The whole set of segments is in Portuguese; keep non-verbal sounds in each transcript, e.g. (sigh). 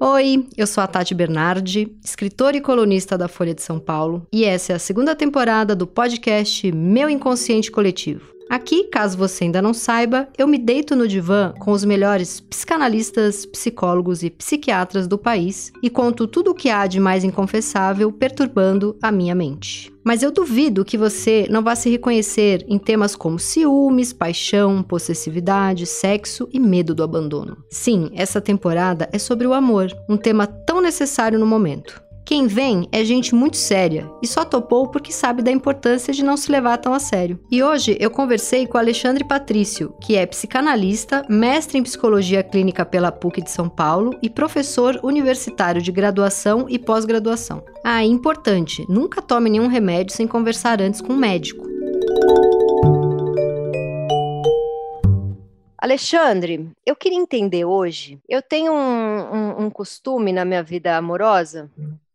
Oi, eu sou a Tati Bernardi, escritora e colunista da Folha de São Paulo, e essa é a segunda temporada do podcast Meu Inconsciente Coletivo. Aqui, caso você ainda não saiba, eu me deito no divã com os melhores psicanalistas, psicólogos e psiquiatras do país e conto tudo o que há de mais inconfessável perturbando a minha mente. Mas eu duvido que você não vá se reconhecer em temas como ciúmes, paixão, possessividade, sexo e medo do abandono. Sim, essa temporada é sobre o amor, um tema tão necessário no momento. Quem vem é gente muito séria e só topou porque sabe da importância de não se levar tão a sério. E hoje eu conversei com Alexandre Patrício, que é psicanalista, mestre em psicologia clínica pela PUC de São Paulo e professor universitário de graduação e pós-graduação. Ah, e importante, nunca tome nenhum remédio sem conversar antes com um médico. Alexandre, eu queria entender hoje. Eu tenho um, um, um costume na minha vida amorosa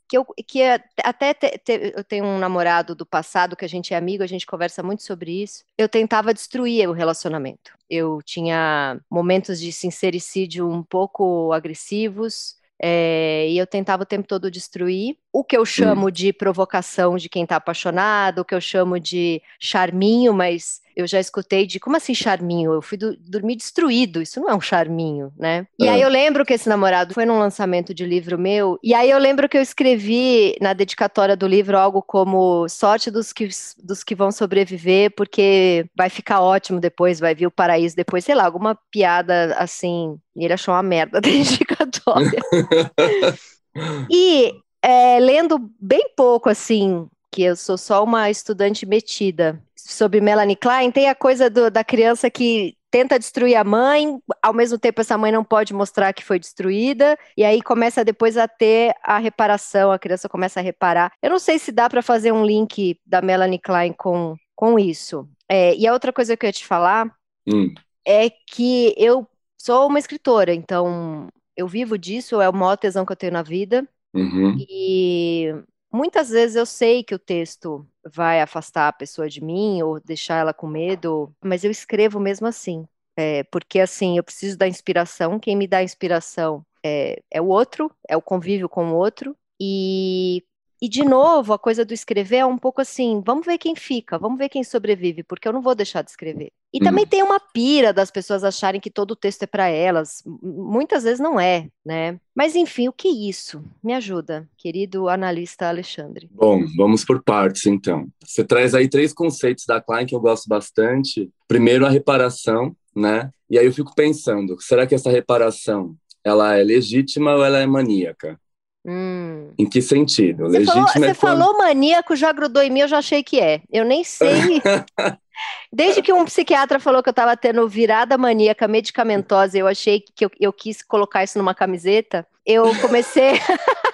que eu que é, até te, te, eu tenho um namorado do passado que a gente é amigo, a gente conversa muito sobre isso. Eu tentava destruir o relacionamento. Eu tinha momentos de sincericídio um pouco agressivos. É, e eu tentava o tempo todo destruir o que eu chamo hum. de provocação de quem está apaixonado, o que eu chamo de charminho, mas eu já escutei de como assim charminho? Eu fui do, dormir destruído, isso não é um charminho, né? E é. aí eu lembro que esse namorado foi num lançamento de livro meu, e aí eu lembro que eu escrevi na dedicatória do livro algo como sorte dos que, dos que vão sobreviver, porque vai ficar ótimo depois, vai vir o paraíso depois, sei lá, alguma piada assim. E ele achou uma merda da (laughs) dedicatória. (laughs) e é, lendo bem pouco, assim, que eu sou só uma estudante metida, sobre Melanie Klein, tem a coisa do, da criança que tenta destruir a mãe, ao mesmo tempo essa mãe não pode mostrar que foi destruída, e aí começa depois a ter a reparação, a criança começa a reparar. Eu não sei se dá para fazer um link da Melanie Klein com, com isso. É, e a outra coisa que eu ia te falar hum. é que eu sou uma escritora, então eu vivo disso, é o maior tesão que eu tenho na vida. Uhum. E muitas vezes eu sei que o texto vai afastar a pessoa de mim ou deixar ela com medo, mas eu escrevo mesmo assim. É, porque assim, eu preciso da inspiração, quem me dá inspiração é, é o outro, é o convívio com o outro, e e, de novo, a coisa do escrever é um pouco assim: vamos ver quem fica, vamos ver quem sobrevive, porque eu não vou deixar de escrever. E também uhum. tem uma pira das pessoas acharem que todo o texto é para elas. Muitas vezes não é, né? Mas, enfim, o que é isso? Me ajuda, querido analista Alexandre. Bom, vamos por partes, então. Você traz aí três conceitos da Klein que eu gosto bastante. Primeiro, a reparação, né? E aí eu fico pensando: será que essa reparação ela é legítima ou ela é maníaca? Hum. Em que sentido? Você, falou, você é quando... falou, maníaco, já grudou em mim, eu já achei que é. Eu nem sei. (laughs) Desde que um psiquiatra falou que eu estava tendo virada maníaca medicamentosa, eu achei que eu, eu quis colocar isso numa camiseta. Eu comecei. (laughs)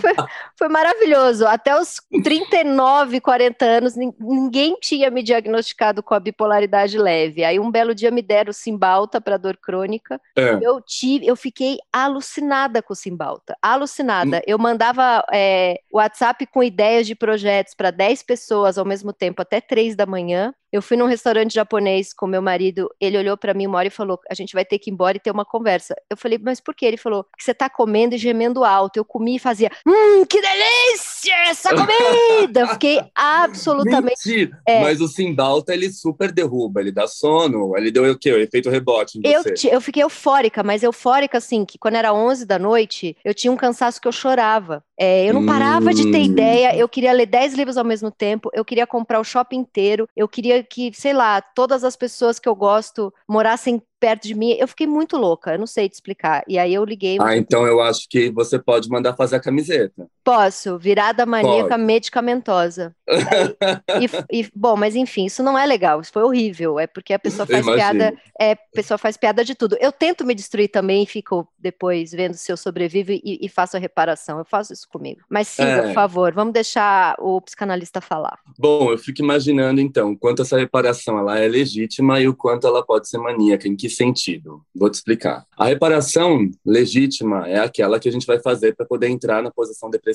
foi, foi, maravilhoso. Até os 39, 40 anos, ninguém tinha me diagnosticado com a bipolaridade leve. Aí um belo dia me deram Simbalta para dor crônica. É. Eu tive, eu fiquei alucinada com o Simbalta. Alucinada. Hum. Eu mandava é, WhatsApp com ideias de projetos para 10 pessoas ao mesmo tempo, até 3 da manhã. Eu fui num restaurante japonês com meu marido, ele olhou para mim uma hora e falou: "A gente vai ter que ir embora e ter uma conversa". Eu falei: "Mas por quê?" Ele falou: "Que você tá comendo e gemendo alto". Eu comi fazia: "Hum, que delícia essa comida!". Eu fiquei (laughs) absolutamente Mentira. É. Mas o Simbalta ele super derruba, ele dá sono, ele deu o quê? O efeito rebote em eu, eu fiquei eufórica, mas eufórica assim, que quando era 11 da noite, eu tinha um cansaço que eu chorava. É, eu não parava hum. de ter hum. ideia, eu queria ler 10 livros ao mesmo tempo, eu queria comprar o shopping inteiro, eu queria que, sei lá, todas as pessoas que eu gosto morassem perto de mim. Eu fiquei muito louca, eu não sei te explicar. E aí eu liguei. Ah, então eu acho que você pode mandar fazer a camiseta. Posso, virada maníaca pode. medicamentosa. (laughs) e, e, bom, mas enfim, isso não é legal, isso foi horrível. É porque a pessoa faz piada, é, a pessoa faz piada de tudo. Eu tento me destruir também e fico depois vendo se eu sobrevivo e, e faço a reparação. Eu faço isso comigo. Mas siga, é. por favor, vamos deixar o psicanalista falar. Bom, eu fico imaginando então, quanto essa reparação ela é legítima e o quanto ela pode ser maníaca, em que sentido? Vou te explicar. A reparação legítima é aquela que a gente vai fazer para poder entrar na posição depressiva,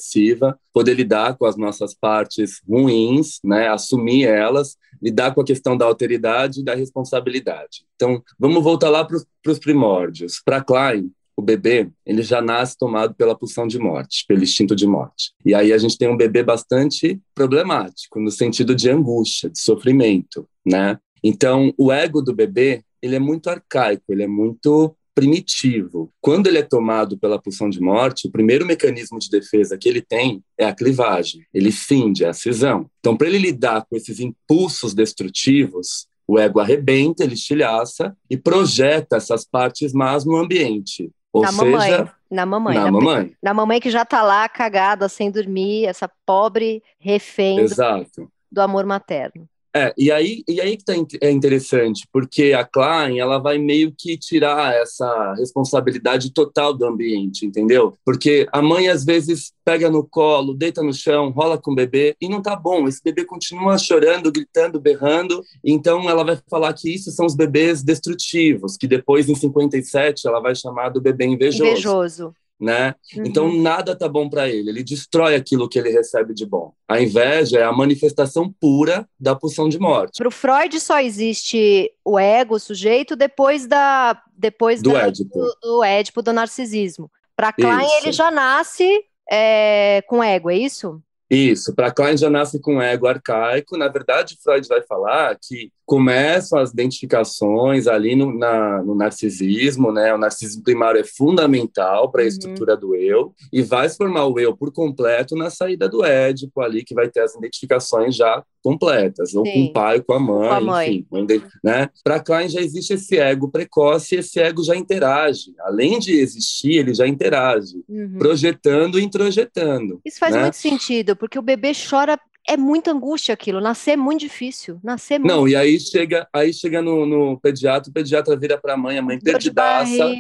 poder lidar com as nossas partes ruins, né, assumir elas, lidar com a questão da alteridade e da responsabilidade. Então, vamos voltar lá para os primórdios. Para Klein, o bebê, ele já nasce tomado pela pulsão de morte, pelo instinto de morte. E aí a gente tem um bebê bastante problemático, no sentido de angústia, de sofrimento, né? Então, o ego do bebê, ele é muito arcaico, ele é muito primitivo. Quando ele é tomado pela pulsão de morte, o primeiro mecanismo de defesa que ele tem é a clivagem. Ele finde, é a cisão. Então, para ele lidar com esses impulsos destrutivos, o ego arrebenta, ele estilhaça e projeta essas partes más no ambiente. Ou na seja, mamãe, na mamãe, na, na, mamãe. na mamãe que já tá lá cagada, sem dormir, essa pobre refém Exato. do amor materno. É, e aí, e aí que tá, é interessante, porque a Klein, ela vai meio que tirar essa responsabilidade total do ambiente, entendeu? Porque a mãe, às vezes, pega no colo, deita no chão, rola com o bebê, e não tá bom, esse bebê continua chorando, gritando, berrando, então ela vai falar que isso são os bebês destrutivos, que depois, em 57, ela vai chamar do bebê invejoso, Invejoso. Né? Uhum. Então nada tá bom para ele, ele destrói aquilo que ele recebe de bom. A inveja é a manifestação pura da pulsão de morte. Para o Freud só existe o ego, o sujeito, depois da depois Do da- Édipo. do, do Édipo, do narcisismo. Para Klein, Isso. ele já nasce é, com ego, é isso? Isso, para Klein já nasce com ego arcaico. Na verdade, Freud vai falar que começam as identificações ali no, na- no narcisismo, né? O narcisismo primário é fundamental para a Uhum. estrutura do eu e vai se formar o eu por completo na saída do Édipo ali, que vai ter as identificações já completas, ou com Sim. o pai, com a mãe, Com a mãe. enfim. onde- Né? Para Klein já existe esse ego precoce e esse ego já interage. Além de existir, ele já interage, Uhum. projetando e introjetando. Isso faz né? muito sentido, porque o bebê chora, é muita angústia aquilo. Nascer é muito difícil. Nascer é muito Não, e aí chega, aí chega no, no pediatra, o pediatra vira para a mãe, a mãe perdidaça,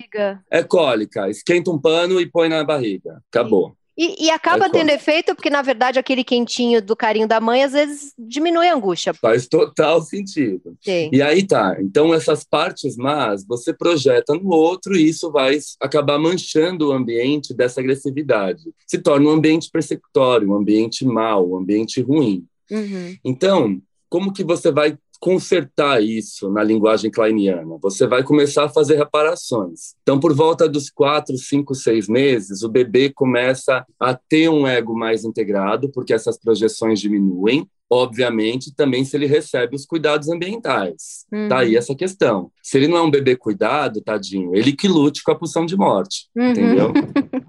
é cólica, esquenta um pano e põe na barriga. Acabou. E, e acaba É tendo como? efeito, porque na verdade aquele quentinho do carinho da mãe às vezes diminui a angústia. Faz total sentido. Sim. E aí tá. Então, essas partes más você projeta no outro e isso vai acabar manchando o ambiente dessa agressividade. Se torna um ambiente persecutório, um ambiente mau, um ambiente ruim. Uhum. Então, como que você vai consertar isso na linguagem kleiniana? Você vai começar a fazer reparações. Então, por volta dos quatro, cinco, seis meses, o bebê começa a ter um ego mais integrado, porque essas projeções diminuem. Obviamente, também se ele recebe os cuidados ambientais. Uhum. Tá aí essa questão. Se ele não é um bebê cuidado, tadinho, ele que lute com a pulsão de morte, Uhum. entendeu?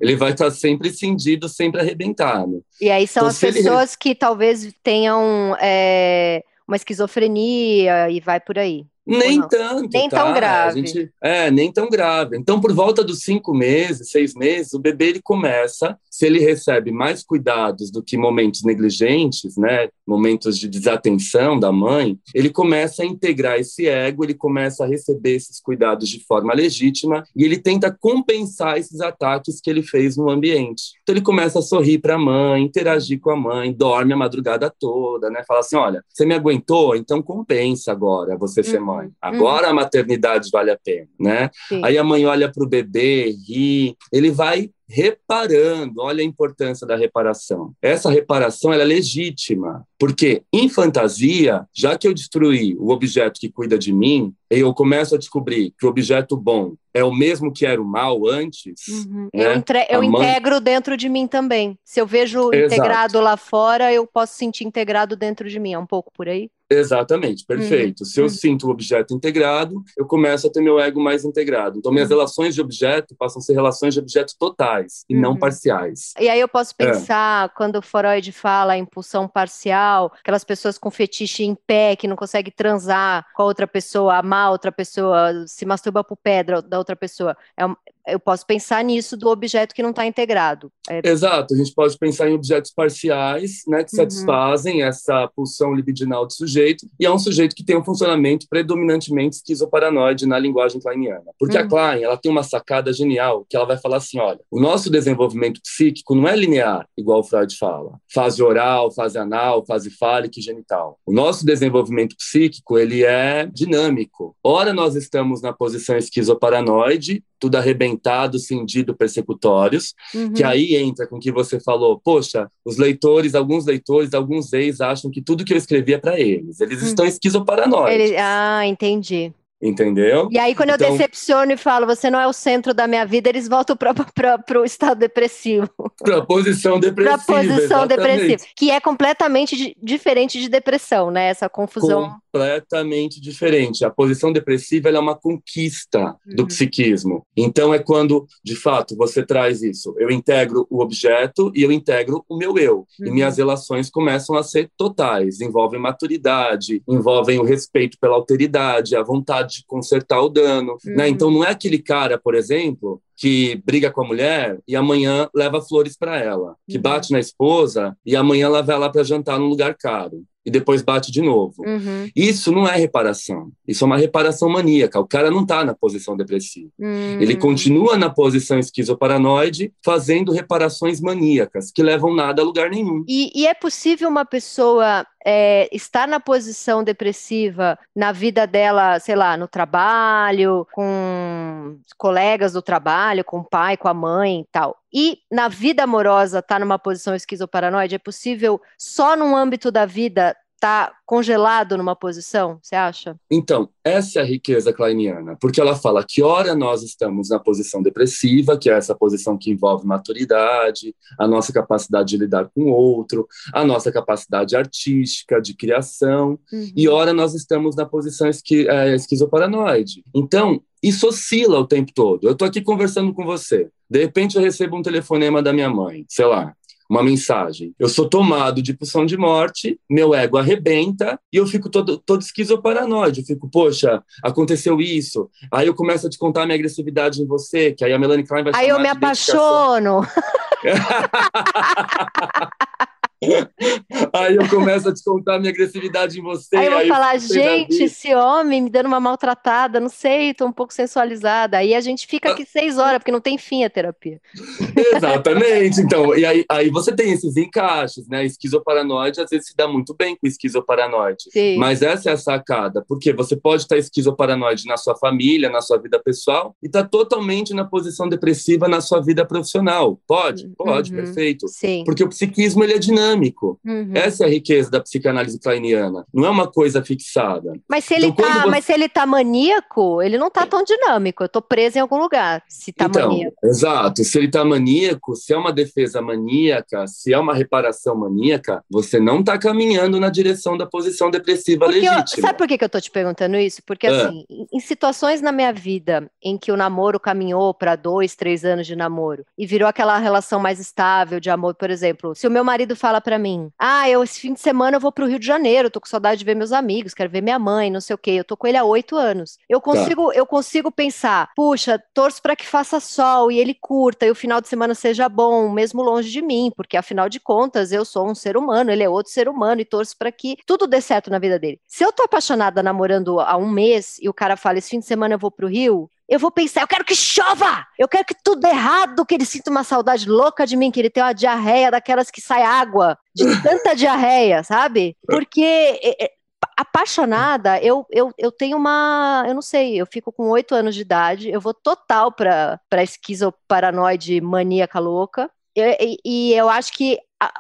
ele vai estar sempre cindido, sempre arrebentado. E aí são Então, as se ele- pessoas que talvez tenham é, uma esquizofrenia e vai por aí. Nem tanto, Nem tá? tão grave. Gente, é, nem tão grave. Então, por volta dos cinco meses, seis meses, o bebê ele começa, se ele recebe mais cuidados do que momentos negligentes, né, momentos de desatenção da mãe, ele começa a integrar esse ego, ele começa a receber esses cuidados de forma legítima e ele tenta compensar esses ataques que ele fez no ambiente. Então, ele começa a sorrir para a mãe, interagir com a mãe, dorme a madrugada toda, né? Fala assim, olha, você me aguentou, então compensa agora você ser Uhum. Mãe. Agora a maternidade vale a pena, né? Sim. Aí a mãe olha para o bebê, ri, ele vai reparando, olha a importância da reparação. Essa reparação é legítima, porque em fantasia, já que eu destruí o objeto que cuida de mim, eu começo a descobrir que o objeto bom é o mesmo que era o mal antes, Uhum. né? Eu, entre- eu integro dentro de mim também. Se eu vejo Exato. integrado lá fora, eu posso sentir integrado dentro de mim. É um pouco por aí? Exatamente, perfeito. Se eu uhum. sinto o objeto integrado, eu começo a ter meu ego mais integrado. Então, minhas Uhum. relações de objeto passam a ser relações de objeto totais e não Uhum. parciais. E aí eu posso É. pensar, quando o Freud fala em impulsão parcial, aquelas pessoas com fetiche em pé, que não conseguem transar com a outra pessoa, amar a outra pessoa, se masturba por pedra da outra pessoa. É eu posso pensar nisso do objeto que não está integrado. É, Exato, a gente pode pensar em objetos parciais, né, que Uhum. satisfazem essa pulsão libidinal do sujeito, e é um sujeito que tem um funcionamento predominantemente esquizoparanoide na linguagem kleiniana. Porque a Uhum. Klein, ela tem uma sacada genial, que ela vai falar assim, olha, o nosso desenvolvimento psíquico não é linear, igual o Freud fala. Fase oral, fase anal, fase fálica e genital. O nosso desenvolvimento psíquico, ele é dinâmico. Ora nós estamos na posição esquizoparanoide, tudo arrebentado, cindido, persecutórios, uhum. que aí entra com o que você falou. Poxa, os leitores, alguns leitores, alguns ex acham que tudo que eu escrevi é para eles. Eles Hum. estão esquizoparanoides. Ele- ah, entendi. Entendeu? E aí, quando então, eu decepciono e falo, você não é o centro da minha vida, eles voltam para o estado depressivo. (laughs) Para a posição depressiva. Para a posição exatamente. depressiva. Que é completamente diferente de depressão, né? Essa confusão. Completamente diferente. A posição depressiva é uma conquista do uhum. psiquismo. Então, é quando, de fato, você traz isso. Eu integro o objeto e eu integro o meu eu. Uhum. E minhas relações começam a ser totais. Envolvem maturidade, envolvem o respeito pela alteridade, a vontade de consertar o dano, né? uhum. né? Então não é aquele cara, por exemplo, que briga com a mulher e amanhã leva flores para ela, que uhum. bate na esposa e amanhã leva ela para jantar num lugar caro e depois bate de novo. Uhum. Isso não é reparação. Isso é uma reparação maníaca. O cara não está na posição depressiva. Uhum. Ele continua na posição esquizoparanoide, fazendo reparações maníacas, que levam nada a lugar nenhum. E, e é possível uma pessoa é, estar na posição depressiva na vida dela, sei lá, no trabalho, com colegas do trabalho, com o pai, com a mãe e tal. E na vida amorosa tá numa posição esquizoparanoide, é possível só num âmbito da vida tá congelado numa posição, você acha? Então, essa é a riqueza kleiniana, porque ela fala que hora nós estamos na posição depressiva, que é essa posição que envolve maturidade, a nossa capacidade de lidar com o outro, a nossa capacidade artística, de criação, uhum. e hora nós estamos na posição esqui, é, esquizoparanoide. Então, isso oscila o tempo todo. Eu estou aqui conversando com você. De repente eu recebo um telefonema da minha mãe, sei lá, uma mensagem. Eu sou tomado de pulsão de morte, meu ego arrebenta e eu fico todo, todo esquizoparanoide. Eu fico, poxa, aconteceu isso. Aí eu começo a te contar a minha agressividade em você, que aí a Melanie Klein vai Aí eu me apaixono. (laughs) aí eu começo a te contar a minha agressividade em você. Aí eu vou aí falar, gente, esse homem me dando uma maltratada, não sei, tô um pouco sensualizada. Aí a gente fica aqui seis horas, porque não tem fim a terapia. Exatamente, então, e aí, aí você tem esses encaixes, né? Esquizoparanoide às vezes se dá muito bem com esquizoparanoide. Sim. Mas essa é a sacada, porque você pode estar esquizoparanoide na sua família, na sua vida pessoal, e tá totalmente na posição depressiva na sua vida profissional. Pode? Pode, uhum. perfeito. Sim. Porque o psiquismo, ele é dinâmico dinâmico. Uhum. Essa é a riqueza da psicanálise kleiniana. Não é uma coisa fixada. Mas se ele, então, tá, você... mas se ele tá maníaco, ele não tá tão dinâmico. Eu tô preso em algum lugar, se tá então, maníaco. Exato. Se ele tá maníaco, se é uma defesa maníaca, se é uma reparação maníaca, você não tá caminhando na direção da posição depressiva Porque legítima. Eu, sabe por que, que eu tô te perguntando isso? Porque, é. assim, em situações na minha vida em que o namoro caminhou para dois, três anos de namoro e virou aquela relação mais estável de amor, por exemplo, se o meu marido fala fala para mim: "Ah, eu esse fim de semana eu vou pro Rio de Janeiro, tô com saudade de ver meus amigos, quero ver minha mãe, não sei o quê". Eu tô com ele há oito anos. Eu tá. consigo, tá. eu consigo pensar: "Puxa, torço para que faça sol e ele curta e o final de semana seja bom, mesmo longe de mim, porque afinal de contas eu sou um ser humano, ele é outro ser humano e torço para que tudo dê certo na vida dele". Se eu tô apaixonada namorando há um mês e o cara fala: "Esse fim de semana eu vou pro Rio", eu vou pensar, eu quero que chova, eu quero que tudo errado, que ele sinta uma saudade louca de mim, que ele tenha uma diarreia daquelas que sai água, de (laughs) tanta diarreia, sabe? Porque apaixonada, eu, eu, eu tenho uma, eu não sei, eu fico com oito anos de idade, eu vou total para para esquizoparanoide maníaca louca, e, e, eu acho que a,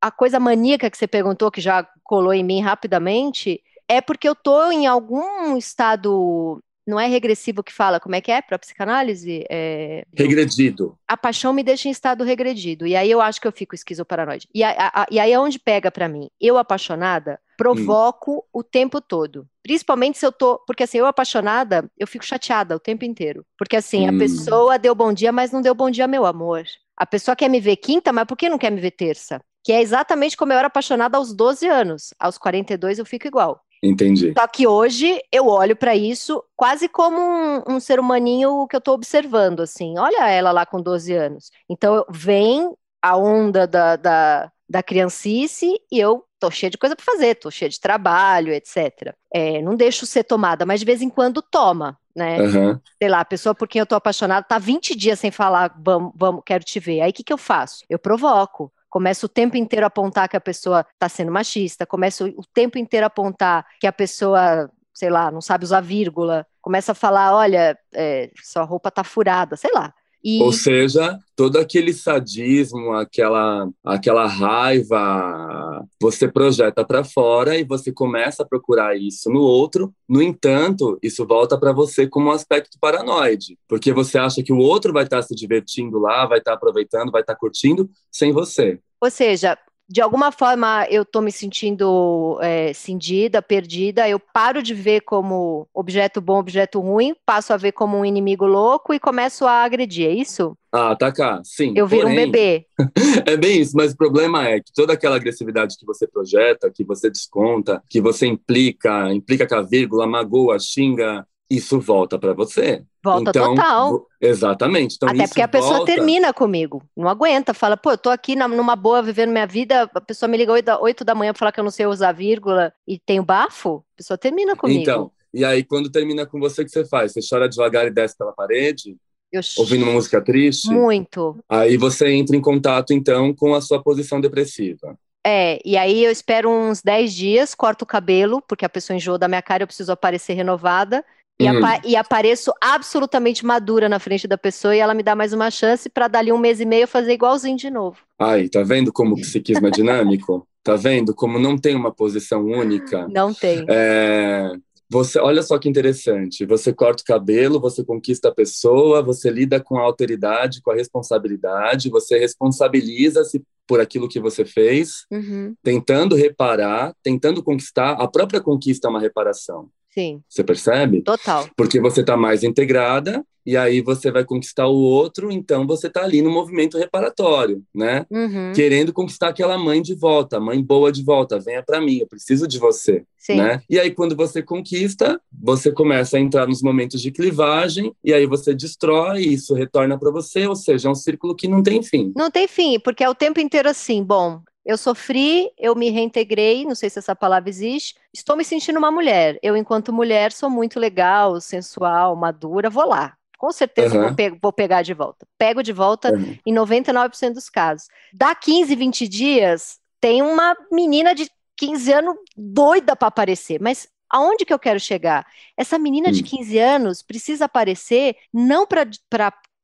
a coisa maníaca que você perguntou, que já colou em mim rapidamente, é porque eu tô em algum estado não é regressivo que fala, como é que é para psicanálise? É... Regredido. A paixão me deixa em estado regredido. E aí eu acho que eu fico esquizoparanoide. E, a, a, e aí é onde pega para mim. Eu apaixonada, provoco hum. o tempo todo. Principalmente se eu tô. Porque assim, eu apaixonada, eu fico chateada o tempo inteiro. Porque assim, hum. a pessoa deu bom dia, mas não deu bom dia, meu amor. A pessoa quer me ver quinta, mas por que não quer me ver terça? Que é exatamente como eu era apaixonada aos 12 anos. Aos 42 eu fico igual. Entendi. Só que hoje eu olho para isso quase como um, um, ser humaninho que eu estou observando, assim. Olha ela lá com 12 anos. Então vem a onda da, da, da criancice e eu tô cheia de coisa para fazer, tô cheia de trabalho, etc. É, não deixo ser tomada, mas de vez em quando toma, né? Uhum. Sei lá, a pessoa por quem eu tô apaixonada tá 20 dias sem falar, vamos, vamos quero te ver. Aí o que, que eu faço? Eu provoco começa o tempo inteiro a apontar que a pessoa está sendo machista, começa o tempo inteiro a apontar que a pessoa, sei lá, não sabe usar vírgula, começa a falar, olha, é, sua roupa tá furada, sei lá. E... Ou seja, todo aquele sadismo, aquela, aquela raiva, você projeta para fora e você começa a procurar isso no outro. No entanto, isso volta para você como um aspecto paranoide, porque você acha que o outro vai estar tá se divertindo lá, vai estar tá aproveitando, vai estar tá curtindo sem você. Ou seja, de alguma forma eu estou me sentindo é, cindida, perdida, eu paro de ver como objeto bom, objeto ruim, passo a ver como um inimigo louco e começo a agredir, é isso? Ah, atacar, sim. Eu viro Porém, um bebê. (laughs) é bem isso, mas o problema é que toda aquela agressividade que você projeta, que você desconta, que você implica, implica com a vírgula, magoa, xinga, isso volta para você. Volta então, total. Exatamente. Então, Até porque a pessoa volta... termina comigo, não aguenta, fala, pô, eu tô aqui na, numa boa, vivendo minha vida, a pessoa me liga 8 da, 8 da manhã pra falar que eu não sei usar vírgula e tenho bafo, a pessoa termina comigo. Então, e aí quando termina com você, o que você faz? Você chora devagar e desce pela parede? Eu... Ouvindo uma música triste? Muito. Aí você entra em contato, então, com a sua posição depressiva. É, e aí eu espero uns 10 dias, corto o cabelo, porque a pessoa enjoou da minha cara, eu preciso aparecer renovada. E, hum. apa e, apareço absolutamente madura na frente da pessoa e ela me dá mais uma chance para dali um mês e meio fazer igualzinho de novo. Ai, tá vendo como o psiquismo é dinâmico? (laughs) tá vendo como não tem uma posição única? Não tem. É, você, olha só que interessante. Você corta o cabelo, você conquista a pessoa, você lida com a alteridade, com a responsabilidade, você responsabiliza-se por aquilo que você fez, uhum. tentando reparar, tentando conquistar. A própria conquista é uma reparação. Sim. Você percebe? Total. Porque você está mais integrada e aí você vai conquistar o outro, então você está ali no movimento reparatório, né? Uhum. Querendo conquistar aquela mãe de volta, mãe boa de volta, venha para mim, eu preciso de você, Sim. né? E aí quando você conquista, você começa a entrar nos momentos de clivagem e aí você destrói, e isso retorna para você, ou seja, é um círculo que não tem fim. Não tem fim, porque é o tempo inteiro assim, bom, eu sofri, eu me reintegrei, não sei se essa palavra existe. Estou me sentindo uma mulher. Eu, enquanto mulher, sou muito legal, sensual, madura, vou lá. Com certeza uhum. vou, pe vou, pegar de volta. Pego de volta uhum. em 99% dos casos. Dá 15, 20 dias, tem uma menina de 15 anos doida para aparecer. Mas aonde que eu quero chegar? Essa menina de 15 hum. anos precisa aparecer não para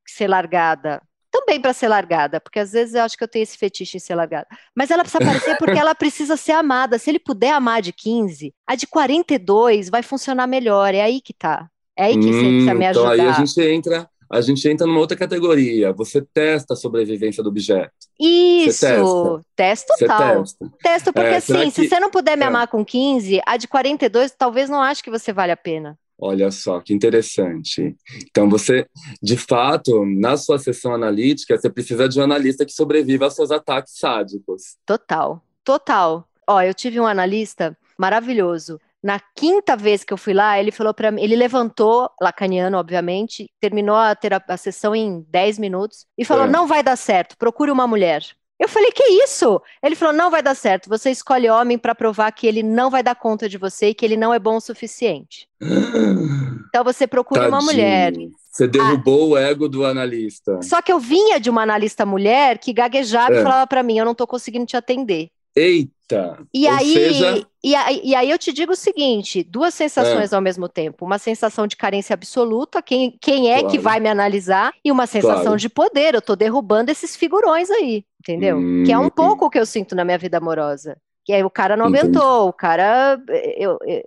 ser largada, também para ser largada, porque às vezes eu acho que eu tenho esse fetiche em ser largada. Mas ela precisa aparecer porque ela precisa ser amada. Se ele puder amar de 15, a de 42 vai funcionar melhor. É aí que tá. É aí que hum, você precisa me ajudar. Então aí a gente entra, a gente entra numa outra categoria. Você testa a sobrevivência do objeto. Isso, testa total. Testa. Testo porque é, assim, que... se você não puder me é. amar com 15, a de 42 talvez não ache que você vale a pena. Olha só, que interessante. Então, você, de fato, na sua sessão analítica, você precisa de um analista que sobreviva aos seus ataques sádicos. Total, total. Ó, eu tive um analista maravilhoso. Na quinta vez que eu fui lá, ele falou para mim, ele levantou, lacaniano, obviamente, terminou a, a sessão em 10 minutos e falou: é. não vai dar certo, procure uma mulher. Eu falei, que isso? Ele falou, não vai dar certo. Você escolhe homem para provar que ele não vai dar conta de você e que ele não é bom o suficiente. (gasps) então você procura Tadinho. uma mulher. Você derrubou ah, o ego do analista. Só que eu vinha de uma analista mulher que gaguejava é. e falava para mim, eu não estou conseguindo te atender. Eita! E aí, seja... e aí, e aí eu te digo o seguinte: duas sensações é. ao mesmo tempo. Uma sensação de carência absoluta, quem, quem é claro. que vai me analisar, e uma sensação claro. de poder. Eu tô derrubando esses figurões aí, entendeu? Hum, que é um pouco o que eu sinto na minha vida amorosa. Que aí o cara não entendi. aguentou, o cara. Eu, eu,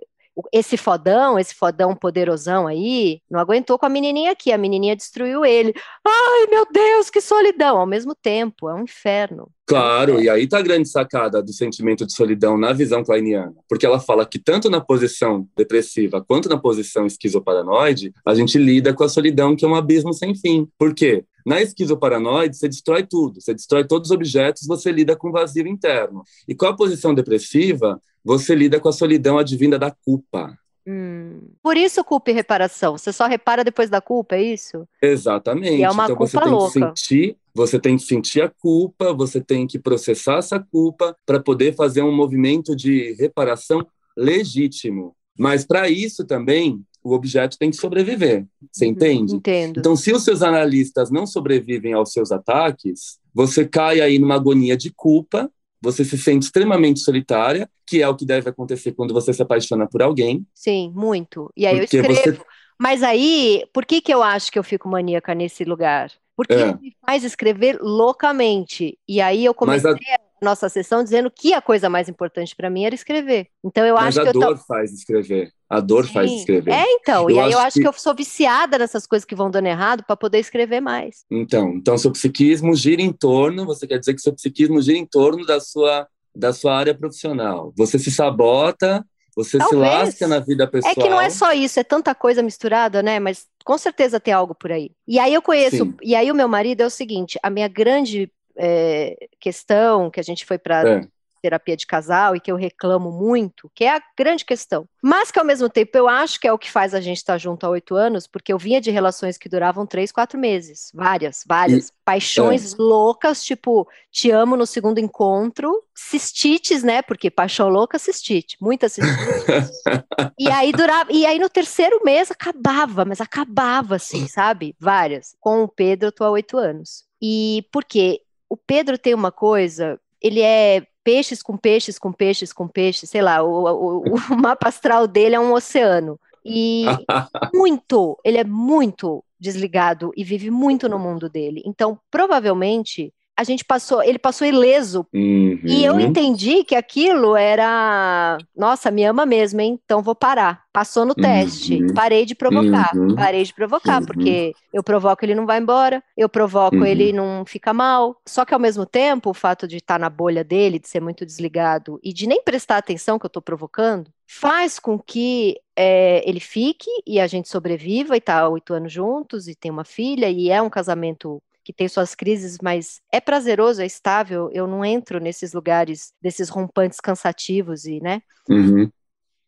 esse fodão, esse fodão poderosão aí, não aguentou com a menininha aqui, a menininha destruiu ele. Ai, meu Deus, que solidão! Ao mesmo tempo, é um inferno. Claro, e aí tá a grande sacada do sentimento de solidão na visão kleiniana, porque ela fala que tanto na posição depressiva quanto na posição esquizoparanoide, a gente lida com a solidão que é um abismo sem fim. Por quê? Na esquizoparanoide, você destrói tudo, você destrói todos os objetos, você lida com vazio interno. E com a posição depressiva, você lida com a solidão advinda da culpa. Hum. Por isso culpa e reparação. Você só repara depois da culpa, é isso? Exatamente. E é uma então culpa você tem louca. que sentir, você tem que sentir a culpa, você tem que processar essa culpa para poder fazer um movimento de reparação legítimo. Mas para isso também o objeto tem que sobreviver. Você uhum, entende? Entendo. Então, se os seus analistas não sobrevivem aos seus ataques, você cai aí numa agonia de culpa você se sente extremamente solitária, que é o que deve acontecer quando você se apaixona por alguém. Sim, muito. E aí eu escrevo. Você... Mas aí, por que, que eu acho que eu fico maníaca nesse lugar? porque é. me faz escrever loucamente. E aí eu comecei a... nossa sessão dizendo que a coisa mais importante para mim era escrever. Então eu Mas acho que a dor faz escrever. A dor Sim. faz escrever. É, então. Eu e aí acho eu acho que... que... eu sou viciada nessas coisas que vão dando errado para poder escrever mais. Então, então seu psiquismo gira em torno, você quer dizer que seu psiquismo gira em torno da sua da sua área profissional. Você se sabota você Talvez. se lasca na vida pessoal. É que não é só isso, é tanta coisa misturada, né? Mas com certeza tem algo por aí. E aí eu conheço, Sim. e aí o meu marido é o seguinte: a minha grande é, questão, que a gente foi para é terapia de casal e que eu reclamo muito, que é a grande questão. Mas que ao mesmo tempo eu acho que é o que faz a gente estar junto há oito anos, porque eu vinha de relações que duravam três, quatro meses. Várias, várias. E, paixões é. loucas, tipo, te amo no segundo encontro. Cistites, né? Porque paixão louca, cistite. Muita cistite. (laughs) e aí durava. E aí no terceiro mês acabava, mas acabava assim, sabe? Várias. Com o Pedro, eu tô há oito anos. E por quê? O Pedro tem uma coisa, ele é peixes com peixes com peixes com peixes, sei lá, o, o, o (laughs) mapa astral dele é um oceano. E (laughs) muito, ele é muito desligado e vive muito no mundo dele. Então, provavelmente, a gente passou, ele passou ileso. Uhum. E eu entendi que aquilo era, nossa, me ama mesmo, hein? Então vou parar. Passou no teste. Uhum. Parei de provocar. Uhum. Parei de provocar, uhum. porque eu provoco ele não vai embora, eu provoco uhum. ele não fica mal. Só que ao mesmo tempo, o fato de estar na bolha dele, de ser muito desligado e de nem prestar atenção que eu estou provocando, faz com que é, ele fique e a gente sobreviva e tá oito anos juntos e tem uma filha e é um casamento que tem suas crises, mas é prazeroso, é estável. Eu não entro nesses lugares, desses rompantes cansativos e, né? Uhum.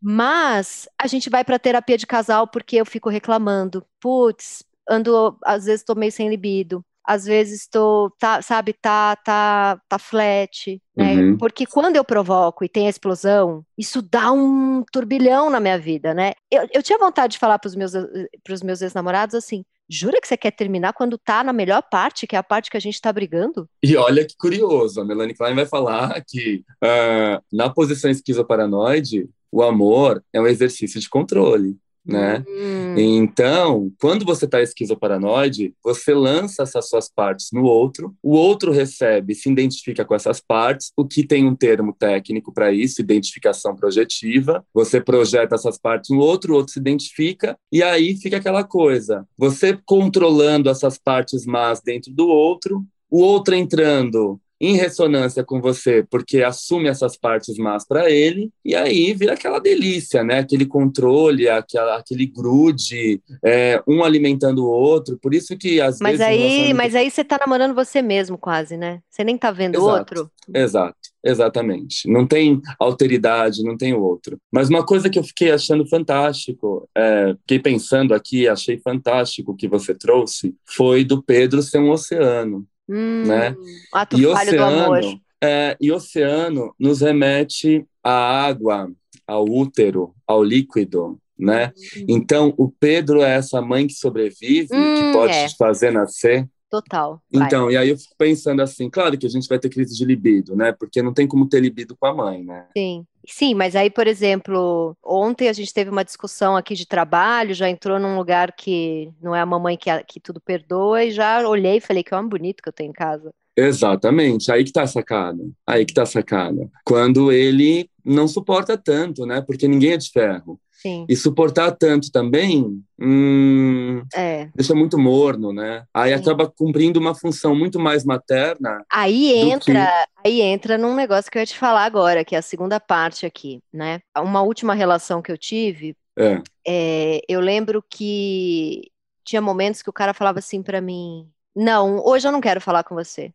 Mas a gente vai para terapia de casal porque eu fico reclamando. Putz, ando, às vezes estou meio sem libido às vezes estou, tá, sabe, tá, tá, tá flat, né? Uhum. Porque quando eu provoco e tem a explosão, isso dá um turbilhão na minha vida, né? Eu, eu tinha vontade de falar para os meus, pros meus ex-namorados assim: jura que você quer terminar quando tá na melhor parte, que é a parte que a gente tá brigando? E olha que curioso, a Melanie Klein vai falar que uh, na posição esquizoparanoide, o amor é um exercício de controle né? Hum. Então, quando você está esquizoparanoide, você lança essas suas partes no outro, o outro recebe, se identifica com essas partes, o que tem um termo técnico para isso, identificação projetiva. Você projeta essas partes no outro, o outro se identifica, e aí fica aquela coisa: você controlando essas partes más dentro do outro, o outro entrando em ressonância com você, porque assume essas partes más para ele, e aí vira aquela delícia, né? Aquele controle, aquela, aquele grude, é, um alimentando o outro. Por isso que às mas vezes. Aí, Mas aí você tá namorando você mesmo, quase, né? Você nem tá vendo o outro. Exato. Exatamente. Não tem alteridade, não tem outro. Mas uma coisa que eu fiquei achando fantástico, é, fiquei pensando aqui, achei fantástico que você trouxe, foi do Pedro ser um oceano. Hum, né? Ato e oceano, é, e oceano nos remete à água, ao útero, ao líquido, né? Hum. Então, o Pedro é essa mãe que sobrevive, hum, que pode é. te fazer nascer. Total. Vai. Então, e aí eu fico pensando assim, claro que a gente vai ter crise de libido, né? Porque não tem como ter libido com a mãe, né? Sim. Sim, mas aí, por exemplo, ontem a gente teve uma discussão aqui de trabalho, já entrou num lugar que não é a mamãe que, que tudo perdoa, e já olhei e falei que é um bonito que eu tenho em casa. Exatamente, aí que tá a sacada. Aí que tá a sacada. Quando ele não suporta tanto, né? Porque ninguém é de ferro. Sim. E suportar tanto também hum, é. deixa muito morno, né? Aí Sim. acaba cumprindo uma função muito mais materna. Aí entra, que... aí entra num negócio que eu ia te falar agora, que é a segunda parte aqui, né? Uma última relação que eu tive, é. É, eu lembro que tinha momentos que o cara falava assim para mim: Não, hoje eu não quero falar com você.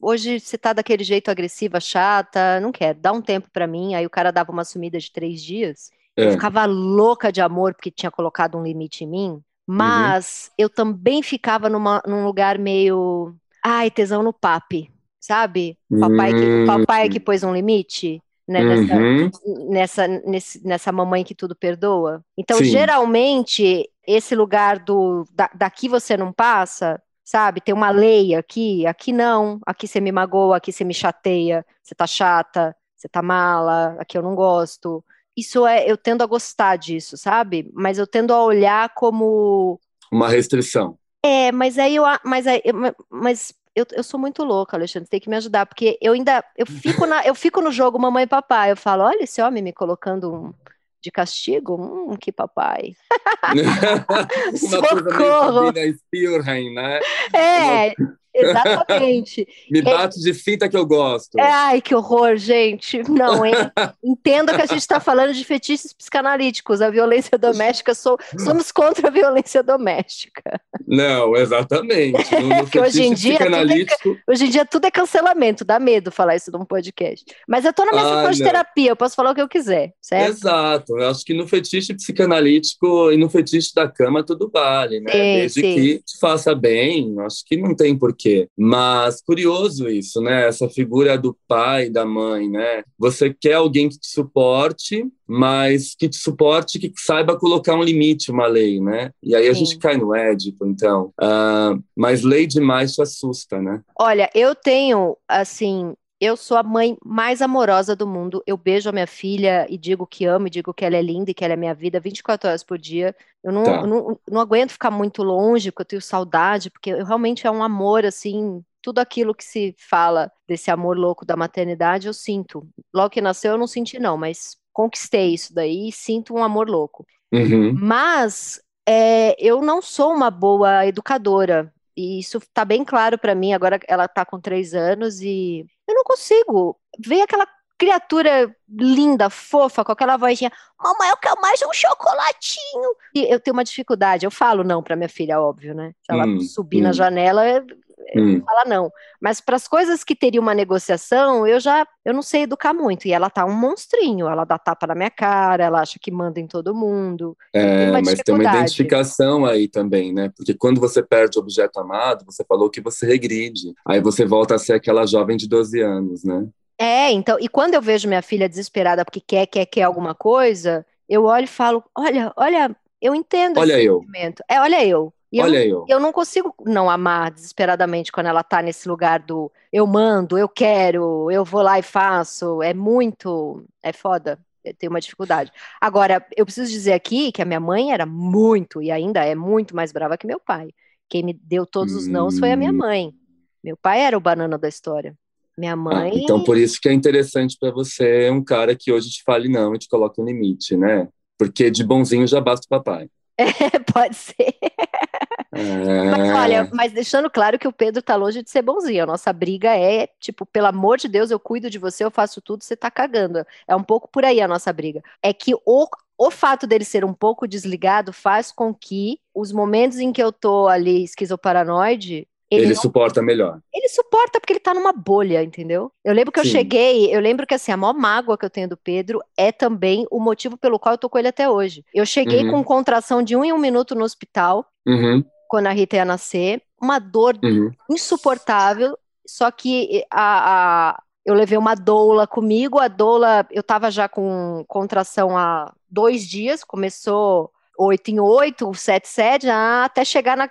Hoje você tá daquele jeito agressiva, chata, não quero, dá um tempo para mim. Aí o cara dava uma sumida de três dias. É. Eu ficava louca de amor porque tinha colocado um limite em mim, mas uhum. eu também ficava numa, num lugar meio. Ai, tesão no papi, sabe? O papai, que, o papai que hum. pôs um limite. Né, nessa, uhum. nessa, nesse, nessa mamãe que tudo perdoa. Então, Sim. geralmente, esse lugar do da, daqui você não passa, sabe? Tem uma lei aqui, aqui não, aqui você me magoa, aqui você me chateia, você tá chata, você tá mala, aqui eu não gosto isso é, eu tendo a gostar disso, sabe? Mas eu tendo a olhar como uma restrição. É, mas aí eu, mas aí, mas eu, eu sou muito louca, Alexandre, tem que me ajudar, porque eu ainda, eu fico, na, eu fico no jogo mamãe e papai, eu falo, olha esse homem me colocando um, de castigo? Hum, que papai. (laughs) Uma Socorro. coisa meio né? É, Exatamente. (laughs) Me bate é, de fita que eu gosto. É, ai, que horror, gente. Não, hein? (laughs) Entenda que a gente está falando de fetiches psicanalíticos. A violência doméstica, somos contra a violência doméstica. Não, exatamente. No, no (laughs) que hoje em, dia, psicanalítico... é, hoje em dia tudo é cancelamento, dá medo falar isso num podcast. Mas eu tô na minha ah, de terapia, eu posso falar o que eu quiser, certo? Exato. Eu acho que no fetiche psicanalítico e no fetiche da cama tudo vale, né? Sim, Desde sim. que te faça bem, acho que não tem porquê quê. Mas curioso isso, né? Essa figura do pai, da mãe, né? Você quer alguém que te suporte, mas que te suporte, que saiba colocar um limite, uma lei, né? E aí a Sim. gente cai no Édipo, então. Uh, mas lei demais te assusta, né? Olha, eu tenho, assim, eu sou a mãe mais amorosa do mundo. Eu beijo a minha filha e digo que amo, e digo que ela é linda e que ela é minha vida 24 horas por dia. Eu não, tá. eu não, não, aguento ficar muito longe, porque eu tenho saudade, porque eu, realmente é um amor, assim, tudo aquilo que se fala desse amor louco da maternidade, eu sinto. Logo que nasceu, eu não senti, não, mas conquistei isso daí e sinto um amor louco. Uhum. Mas é, eu não sou uma boa educadora. E isso está bem claro para mim. Agora ela está com três anos e eu não consigo ver aquela criatura linda, fofa, com aquela vozinha, mamãe, eu quero mais um chocolatinho. E eu tenho uma dificuldade, eu falo não para minha filha, óbvio, né? Se ela hum, subir hum. na janela, hum. fala não. Mas para as coisas que teria uma negociação, eu já eu não sei educar muito. E ela tá um monstrinho, ela dá tapa na minha cara, ela acha que manda em todo mundo. É, tem mas tem uma identificação aí também, né? Porque quando você perde o objeto amado, você falou que você regride. Aí você volta a ser aquela jovem de 12 anos, né? É, então, e quando eu vejo minha filha desesperada porque quer, quer, quer alguma coisa, eu olho e falo: olha, olha, eu entendo olha esse eu. sentimento. É, olha eu. E olha eu, eu. Eu não consigo não amar desesperadamente quando ela tá nesse lugar do eu mando, eu quero, eu vou lá e faço. É muito. É foda. Eu tenho uma dificuldade. Agora, eu preciso dizer aqui que a minha mãe era muito, e ainda é muito mais brava que meu pai. Quem me deu todos os nãos foi a minha hum. mãe. Meu pai era o banana da história. Minha ah, mãe. Ah, então, por isso que é interessante para você um cara que hoje te fale não e te coloque um limite, né? Porque de bonzinho já basta o papai. (laughs) É, pode ser. É... Mas olha, mas deixando claro que o Pedro tá longe de ser bonzinho. A nossa briga é, tipo, pelo amor de Deus, eu cuido de você, eu faço tudo, você tá cagando. É um pouco por aí a nossa briga. É que o, o fato dele ser um pouco desligado faz com que os momentos em que eu tô ali esquizoparanoide, ele, ele não... suporta melhor. Ele suporta porque ele tá numa bolha, entendeu? Eu lembro que Sim. eu cheguei, eu lembro que assim, a maior mágoa que eu tenho do Pedro é também o motivo pelo qual eu tô com ele até hoje. Eu cheguei uhum. com contração de um em um minuto no hospital, uhum. Quando a Rita ia nascer, uma dor uhum. insuportável, só que a, a, eu levei uma doula comigo, a doula, eu tava já com contração há dois dias, começou 8 em 8, 7 7, até chegar na,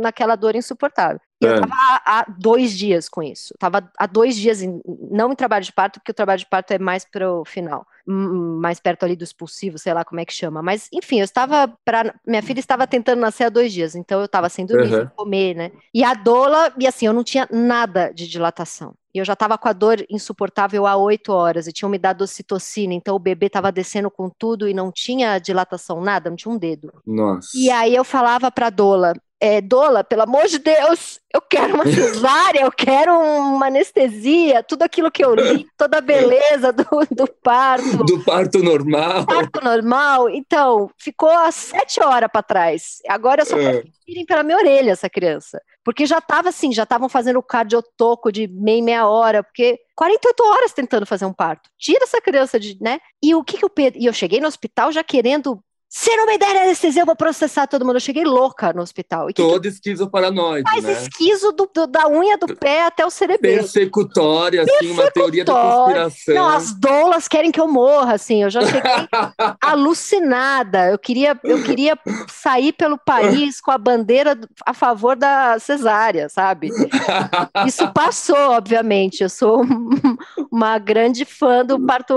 naquela dor insuportável. E é. eu tava há, há, dois dias com isso. Tava há dois dias, em, não em trabalho de parto, porque o trabalho de parto é mais para o final, mais perto ali do expulsivo, sei lá como é que chama. Mas, enfim, eu estava para Minha filha estava tentando nascer há dois dias, então eu estava sem dormir, uhum. sem comer, né? E a doula, e assim, eu não tinha nada de dilatação. E eu já estava com a dor insuportável há oito horas e tinham me dado ocitocina, então o bebê estava descendo com tudo e não tinha dilatação, nada, não tinha um dedo. Nossa. E aí eu falava para a doula, é, Dola, pelo amor de Deus, eu quero uma (laughs) cesárea, eu quero uma anestesia, tudo aquilo que eu li, toda a beleza do, do parto. Do parto normal. Parto normal. Então, ficou há sete horas para trás. Agora eu só é. irem pela minha orelha essa criança. Porque já estava assim, já estavam fazendo o cardiotoco de meia meia hora, porque 48 horas tentando fazer um parto. Tira essa criança de, né? E o que que o Pedro... E eu cheguei no hospital já querendo se não me der anestesia, eu vou processar todo mundo. Eu cheguei louca no hospital. E Todo que... esquizoparanoide, Faz né? esquizo do, do, da unha do pé até o cerebelo. Persecutória, assim, uma teoria da conspiração. Não, as doulas querem que eu morra, assim. Eu já cheguei (laughs) alucinada. Eu queria, eu queria sair pelo país com a bandeira a favor da cesárea, sabe? Isso (laughs) passou, obviamente. Eu sou uma grande fã do parto,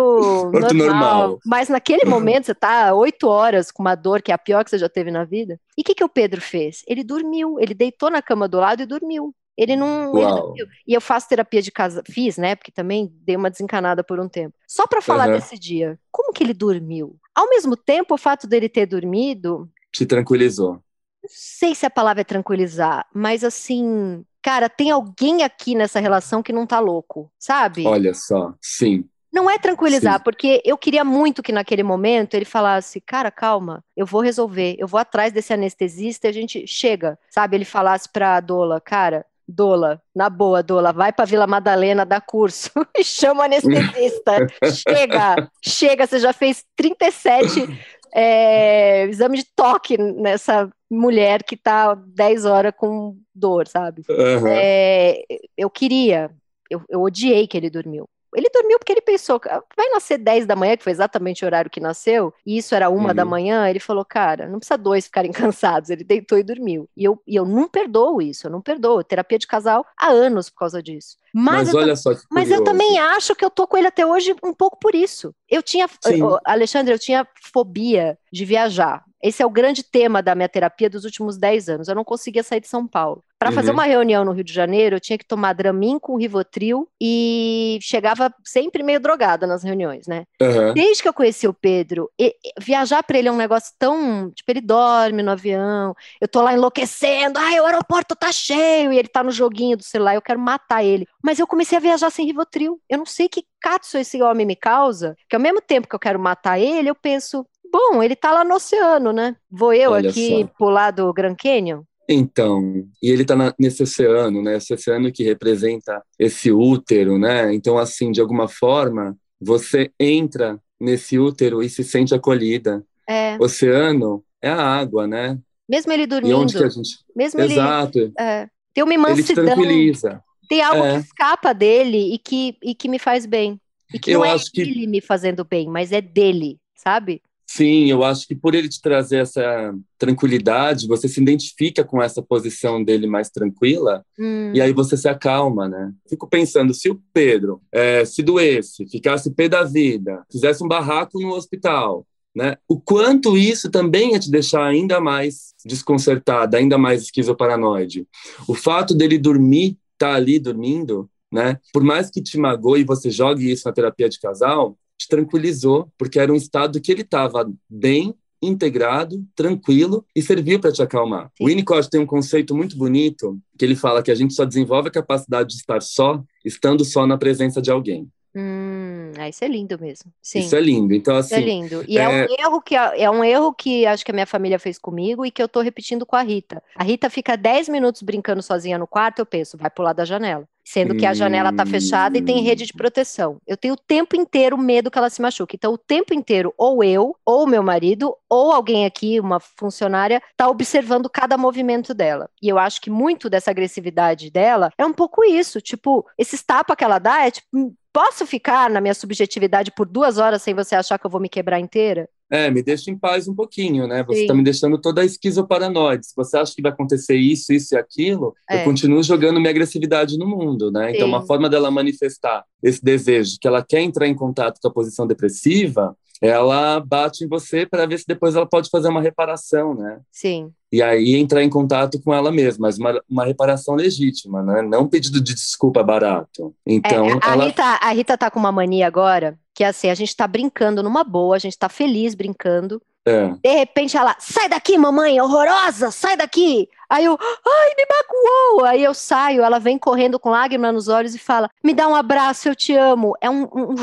normal. normal. Mas naquele momento, você tá oito horas com uma dor que é a pior que você já teve na vida. E o que, que o Pedro fez? Ele dormiu, ele deitou na cama do lado e dormiu. Ele não. ele. E eu faço terapia de casa, fiz, né? Porque também dei uma desencanada por um tempo. Só pra falar Aham. desse dia. Como que ele dormiu? Ao mesmo tempo, o fato dele ter dormido, Te tranquilizou. não sei se a palavra é tranquilizar, mas assim, cara, tem alguém aqui nessa relação que não tá louco, sabe? Olha só. Sim. Não é tranquilizar, Sim. porque eu queria muito que naquele momento ele falasse, cara, calma, eu vou resolver, eu vou atrás desse anestesista e a gente chega, sabe? Ele falasse pra Dola, cara, Dola, na boa, Dola, vai pra Vila Madalena dar curso (laughs) e chama o anestesista. chega, chega, você já fez 37 é, exame de toque nessa mulher que tá 10 horas com dor, sabe? Aham. É, eu queria, eu, eu odiei que ele dormiu. Ele dormiu porque ele pensou, "Ah, vai nascer 10 da manhã, que foi exatamente o horário que nasceu, e isso era uma Uhum. da manhã. Ele falou, cara, não precisa dois ficarem (laughs) cansados. Ele deitou e dormiu. E eu, e eu não perdoo isso, eu não perdoo. Terapia de casal há anos por causa disso. Mas, Mas eu, olha só que mas eu também acho que eu tô com ele até hoje um pouco por isso. Eu tinha, Sim. Ô, Alexandre, eu tinha fobia de viajar. Esse é o grande tema da minha terapia dos últimos 10 anos. Eu não conseguia sair de São Paulo. Para fazer Uhum. uma reunião no Rio de Janeiro, eu tinha que tomar Dramin com Rivotril e chegava sempre meio drogada nas reuniões, né? Aham. Desde que eu conheci o Pedro, e- e- viajar para ele é um negócio tão. Tipo, ele dorme no avião, eu tô lá enlouquecendo, ai, o aeroporto tá cheio, e ele tá no joguinho do celular, eu quero matar ele. Mas eu comecei a viajar sem Rivotril. Eu não sei que catso esse homem me causa, que ao mesmo tempo que eu quero matar ele, eu penso, bom, ele tá lá no oceano, né? Vou eu Olha aqui só. pular do Grand Canyon? Então, e ele está nesse oceano, né? Esse oceano que representa esse útero, né? Então, assim, de alguma forma, você entra nesse útero e se sente acolhida. É, Oceano é a água, né? mesmo ele E dormindo, onde que a gente. mesmo ele. Exato. é, tem uma Ele te imansidão. tranquiliza. Tem algo É. que escapa dele e que, e que me faz bem. E que Eu não é acho que- ele me fazendo bem, mas é dele, sabe? Sim, eu acho que por ele te trazer essa tranquilidade, você se identifica com essa posição dele mais tranquila Hum, e aí você se acalma, né? Fico pensando, se o Pedro eh, se doesse, ficasse pé da vida, fizesse um barraco no hospital, né? O quanto isso também ia te deixar ainda mais desconcertada, ainda mais esquizoparanoide. O fato dele dormir, tá ali dormindo, né? Por mais que te magoe e você jogue isso na terapia de casal, tranquilizou, porque era um estado que ele estava bem integrado, tranquilo e serviu para te acalmar. O Winnicott tem um conceito muito bonito que ele fala que a gente só desenvolve a capacidade de estar só estando só na presença de alguém. hum, ah, isso é lindo mesmo. Sim. Isso é lindo. Então Isso é assim, lindo. E é... um erro que é um erro que acho que a minha família fez comigo e que eu tô repetindo com a Rita. A Rita fica 10 minutos brincando sozinha no quarto, eu penso, vai pular da janela. Sendo que a janela tá fechada e tem rede de proteção. Eu tenho o tempo inteiro medo que ela se machuque. Então, o tempo inteiro, ou eu, ou meu marido, ou alguém aqui, uma funcionária, tá observando cada movimento dela. E eu acho que muito dessa agressividade dela é um pouco isso. Tipo, esses tapas que ela dá é tipo, "Hum, posso ficar na minha subjetividade por duas horas sem você achar que eu vou me quebrar inteira? É, me deixa em paz um pouquinho, né? Você está me deixando toda esquizoparanoide. Se você acha que vai acontecer isso, isso e aquilo, É. eu continuo jogando minha agressividade no mundo, né? Então, Sim. uma forma dela manifestar esse desejo, que ela quer entrar em contato com a posição depressiva, ela bate em você para ver se depois ela pode fazer uma reparação, né? Sim. E aí entrar em contato com ela mesma, mas uma, uma reparação legítima, né? Não um pedido de desculpa barato. Então, É, a, ela Rita, a Rita tá com uma mania agora, que é assim, a gente tá brincando numa boa, a gente tá feliz brincando. é, De repente ela, sai daqui, mamãe, horrorosa, sai daqui. Aí eu, ai, me magoou. Aí eu saio, ela vem correndo com lágrima nos olhos e fala, me dá um abraço, eu te amo. É um, um-.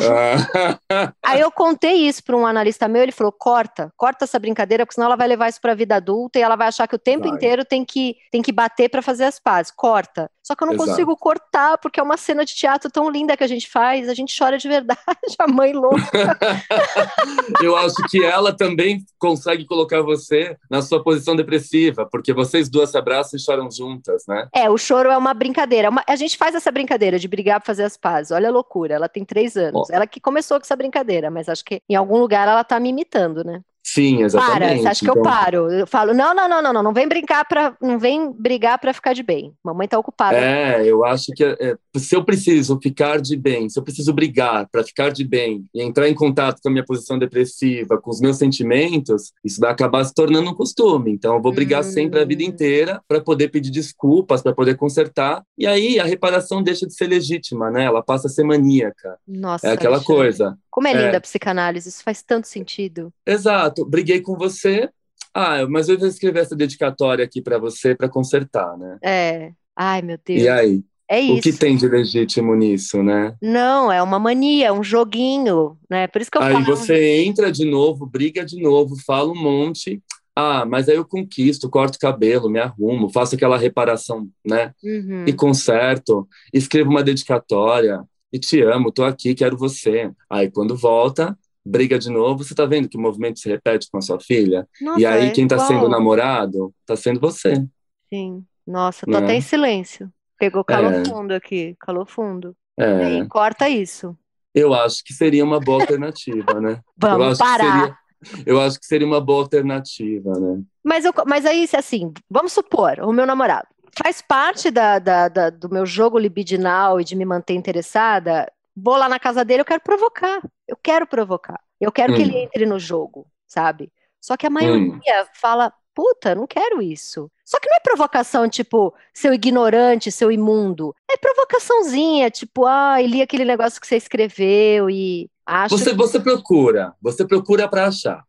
Ah, Aí eu contei isso para um analista meu, ele falou, corta, corta essa brincadeira, porque senão ela vai levar isso para a vida adulta e ela vai achar que o tempo Vai. inteiro tem que, tem que bater para fazer as pazes. Corta. Só que eu não Exato. consigo cortar, porque é uma cena de teatro tão linda que a gente faz, a gente chora de verdade, (laughs) a mãe louca. (laughs) Eu acho que ela também consegue colocar você na sua posição depressiva, porque vocês duas se abraçam e choram juntas, né? É, o choro é uma brincadeira. Uma- a gente faz essa brincadeira de brigar para fazer as pazes. Olha a loucura, ela tem três anos. Ela que começou com essa brincadeira, mas acho que em algum lugar ela tá me imitando, né? Sim, exatamente. Para, você acha que Então, eu paro? Eu falo, não, não, não, não, não, não vem brincar para, não vem brigar para ficar de bem. Mamãe tá ocupada. É, eu acho que é, se eu preciso ficar de bem, se eu preciso brigar para ficar de bem e entrar em contato com a minha posição depressiva, com os meus sentimentos, isso vai acabar se tornando um costume. Então, eu vou brigar Hum. sempre a vida inteira para poder pedir desculpas, para poder consertar. E aí a reparação deixa de ser legítima, né? Ela passa a ser maníaca. Nossa, É aquela Alexandre. coisa. Como é linda É. a psicanálise, isso faz tanto sentido. Exato, briguei com você. Ah, mas eu vou escrever essa dedicatória aqui para você para consertar, né? É. Ai, meu Deus. E aí, É o que isso. tem de legítimo nisso, né? Não, é uma mania, é um joguinho, né? Por isso que eu Aí falo. você entra de novo, briga de novo, fala um monte. Ah, mas aí eu conquisto, corto o cabelo, me arrumo, faço aquela reparação, né? Uhum. E conserto, escrevo uma dedicatória e te amo, tô aqui, quero você. Aí quando volta, briga de novo, você tá vendo que o movimento se repete com a sua filha? Nossa, e aí é quem tá igual. sendo namorado, tá sendo você. Sim. Nossa, tô Né? até em silêncio. Pegou calor É. fundo aqui, calor fundo. E É, aí, corta isso. eu acho que seria uma boa alternativa, né? (laughs) eu Vamos que parar. seria, eu acho que seria uma boa alternativa, né? Mas, eu, mas aí, assim, vamos supor, o meu namorado faz parte da, da- da- do meu jogo libidinal e de me manter interessada. Vou lá na casa dele, eu quero provocar. Eu quero provocar. Eu quero que Hum. ele entre no jogo, sabe? Só que a maioria fala, puta, não quero isso. Só que não é provocação tipo, seu ignorante, seu imundo. É provocaçãozinha, tipo, ah, li aquele negócio que você escreveu e acho Você, você procura, você procura para achar.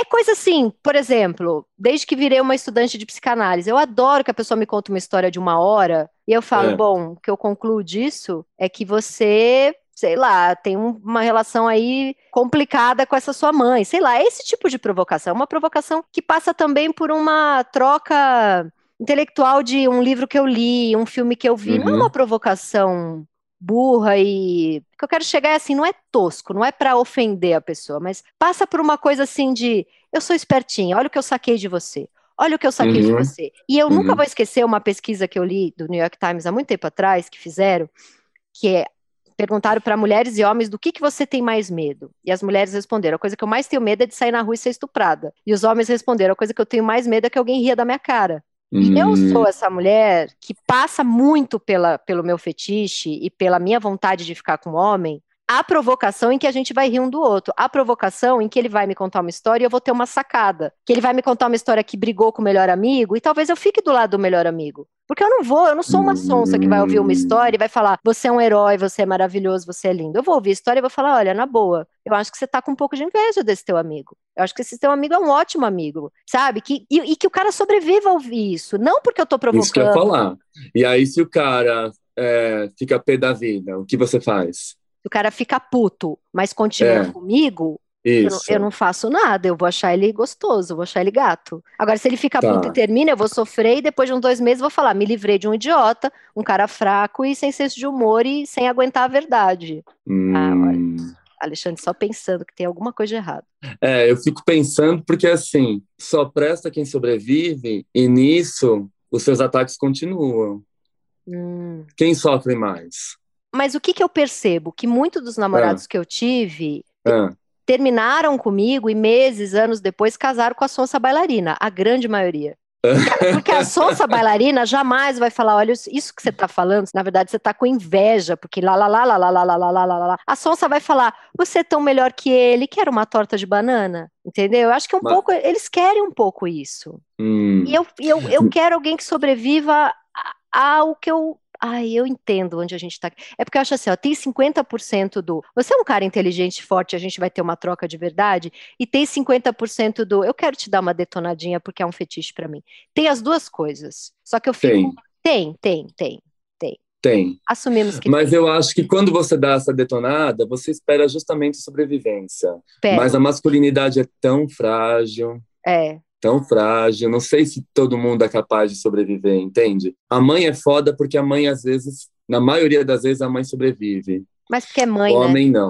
É coisa assim, por exemplo, desde que virei uma estudante de psicanálise, eu adoro que a pessoa me conte uma história de uma hora e eu falo, É. bom, o que eu concluo disso é que você, sei lá, tem um- uma relação aí complicada com essa sua mãe, sei lá, é esse tipo de provocação, é uma provocação que passa também por uma troca intelectual de um livro que eu li, um filme que eu vi, não é Uhum. uma provocação burra e o que eu quero chegar é assim, não é tosco, não é para ofender a pessoa, mas passa por uma coisa assim de eu sou espertinha, olha o que eu saquei de você. Olha o que eu saquei de Uhum. você. E eu nunca Uhum. vou esquecer uma pesquisa que eu li do New York Times há muito tempo atrás, que fizeram, que é perguntaram para mulheres e homens do que, que você tem mais medo. E as mulheres responderam: a coisa que eu mais tenho medo é de sair na rua e ser estuprada. E os homens responderam: a coisa que eu tenho mais medo é que alguém ria da minha cara. E eu Hum, sou essa mulher que passa muito pela, pelo meu fetiche e pela minha vontade de ficar com o homem. A provocação em que a gente vai rir um do outro. A provocação em que ele vai me contar uma história e eu vou ter uma sacada. Que ele vai me contar uma história que brigou com o melhor amigo e talvez eu fique do lado do melhor amigo. Porque eu não vou, eu não sou uma sonsa que vai ouvir uma história e vai falar: você é um herói, você é maravilhoso, você é lindo. Eu vou ouvir a história e vou falar: olha, na boa, eu acho que você tá com um pouco de inveja desse teu amigo. Eu acho que esse teu amigo é um ótimo amigo, sabe? Que, e, e que o cara sobreviva a ouvir isso. Não porque eu tô isso que eu ia provocando. falar. E aí, se o cara é, fica pé da vida, o que você faz? Se o cara fica puto, mas continua É. comigo, Isso. eu não faço nada. Eu vou achar ele gostoso, eu vou achar ele gato. Agora, se ele fica Tá. puto e termina, eu vou sofrer e depois de uns dois meses eu vou falar: me livrei de um idiota, um cara fraco e sem senso de humor e sem aguentar a verdade. Ah, Hum. Alexandre, só pensando que tem alguma coisa de errado. É, eu fico pensando porque assim, só presta quem sobrevive e nisso os seus ataques continuam. Hum. Quem sofre mais? Mas o que que eu percebo? Que muitos dos namorados que eu tive Ah, terminaram comigo e meses, anos depois, casaram com a sonsa bailarina, a grande maioria. Porque a sonsa bailarina jamais vai falar, olha, isso que você tá falando, na verdade você tá com inveja, porque lá, lá, lá, lá, lá, lá, lá, lá, lá, lá. A sonsa vai falar, você é tão melhor que ele, quer uma torta de banana, entendeu? Eu acho que um Mas- pouco, eles querem um pouco isso. hum. E eu, e eu, eu quero alguém que sobreviva ao que eu. Ai, eu entendo onde a gente tá. É porque eu acho assim, ó, tem 50% do. Você é um cara inteligente, forte, a gente vai ter uma troca de verdade, e tem 50% do. Eu quero te dar uma detonadinha porque é um fetiche pra mim. Tem as duas coisas. Só que eu fico. Tem, Tem, tem, tem. tem. Assumimos que Mas eu acho que quando você dá essa detonada, você espera justamente sobrevivência. tem. Mas a masculinidade é tão frágil, É. tão frágil. Não sei se todo mundo é capaz de sobreviver, entende? A mãe é foda porque a mãe, às vezes, na maioria das vezes, a mãe sobrevive. Mas porque é mãe, o né? homem não.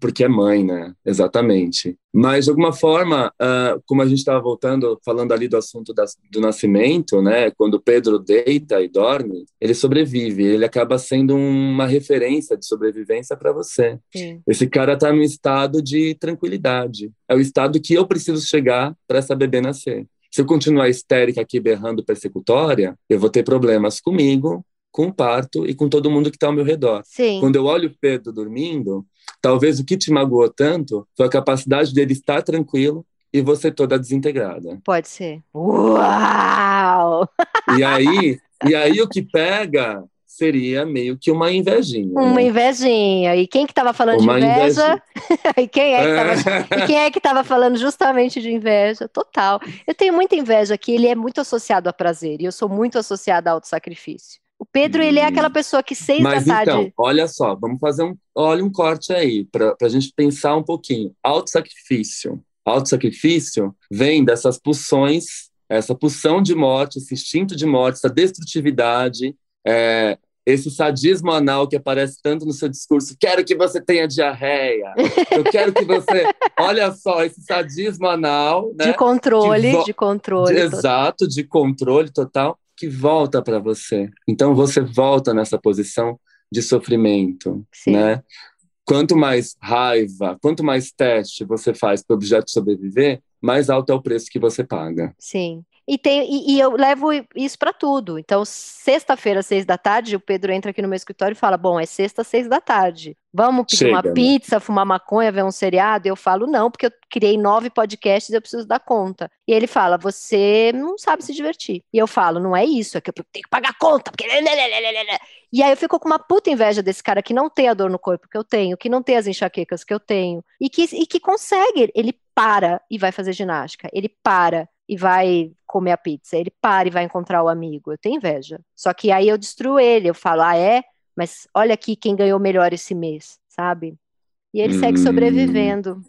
Porque é mãe, né? Exatamente. Mas, de alguma forma, uh, como a gente estava voltando, falando ali do assunto do nascimento, né? Quando Pedro deita e dorme, ele sobrevive. Ele acaba sendo uma referência de sobrevivência para você. Sim. Esse cara está num estado de tranquilidade. É o estado que eu preciso chegar para essa bebê nascer. Se eu continuar histérica aqui berrando persecutória, eu vou ter problemas comigo, com o parto e com todo mundo que está ao meu redor. Sim. Quando eu olho o Pedro dormindo, talvez o que te magoou tanto foi a capacidade dele estar tranquilo e você toda desintegrada. Pode ser. Uau! E aí, e aí o que pega seria meio que uma invejinha. Uma né? invejinha. E quem que estava falando uma de inveja? (laughs) e, quem é que tava, e quem é que estava falando justamente de inveja? Total. Eu tenho muita inveja que ele é muito associado a prazer e eu sou muito associada ao autossacrifício. O Pedro, ele é hum. aquela pessoa que seis Mas da tarde... então, olha só, vamos fazer um, olha um corte aí, para a gente pensar um pouquinho. Autossacrifício. Autossacrifício vem dessas pulsões, essa pulsão de morte, esse instinto de morte, essa destrutividade, é, esse sadismo anal que aparece tanto no seu discurso, quero que você tenha diarreia, eu quero que você, (laughs) olha só, esse sadismo anal, né, de controle, de controle, de, exato, de controle total, que volta para você. Então você volta nessa posição de sofrimento, Sim. né? Quanto mais raiva, quanto mais teste você faz para o objeto sobreviver, mais alto é o preço que você paga. Sim. E, tem, e, e eu levo isso para tudo. Então, sexta-feira, seis da tarde, o Pedro entra aqui no meu escritório e fala: Bom, é sexta, seis da tarde. Vamos pedir Chega, uma né? pizza, fumar maconha, ver um seriado? Eu falo: Não, porque eu criei nove podcasts e eu preciso dar conta. E ele fala: Você não sabe se divertir. E eu falo: Não é isso, é que eu tenho que pagar conta. Porque... E aí eu fico com uma puta inveja desse cara que não tem a dor no corpo que eu tenho, que não tem as enxaquecas que eu tenho, e que, e que consegue. Ele para e vai fazer ginástica. Ele para e vai comer a pizza. Ele para e vai encontrar o amigo. Eu tenho inveja. Só que aí eu destruo ele. Eu falo, ah, é? Mas olha aqui quem ganhou melhor esse mês, sabe? E ele hum. segue sobrevivendo.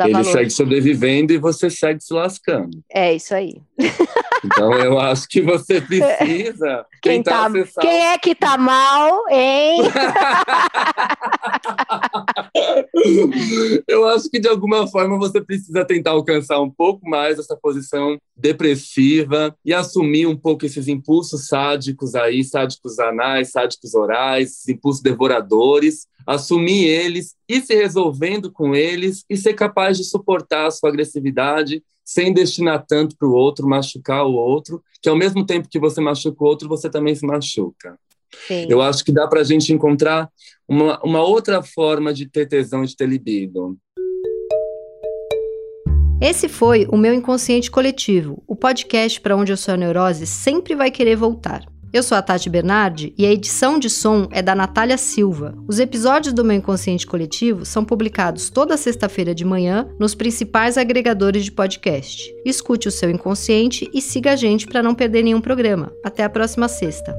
ele valor. segue sobrevivendo e você segue se lascando. É isso aí. (laughs) Então eu acho que você (laughs) precisa quem, tá, acessar... quem é que tá mal, hein? (laughs) eu acho que de alguma forma você precisa tentar alcançar um pouco mais essa posição depressiva e assumir um pouco esses impulsos sádicos aí, sádicos anais, sádicos orais, impulsos devoradores, assumir eles e se resolvendo com eles e ser capaz de suportar a sua agressividade sem destinar tanto para o outro, machucar o outro, que ao mesmo tempo que você machuca o outro, você também se machuca. Sim. Eu acho que dá para a gente encontrar uma, uma outra forma de ter tesão, de ter libido. Esse foi o meu Inconsciente Coletivo, o podcast para onde a sua neurose sempre vai querer voltar. Eu sou a Tati Bernardi e a edição de som é da Natália Silva. Os episódios do meu Inconsciente Coletivo são publicados toda sexta-feira de manhã nos principais agregadores de podcast. Escute o seu inconsciente e siga a gente para não perder nenhum programa. Até a próxima sexta.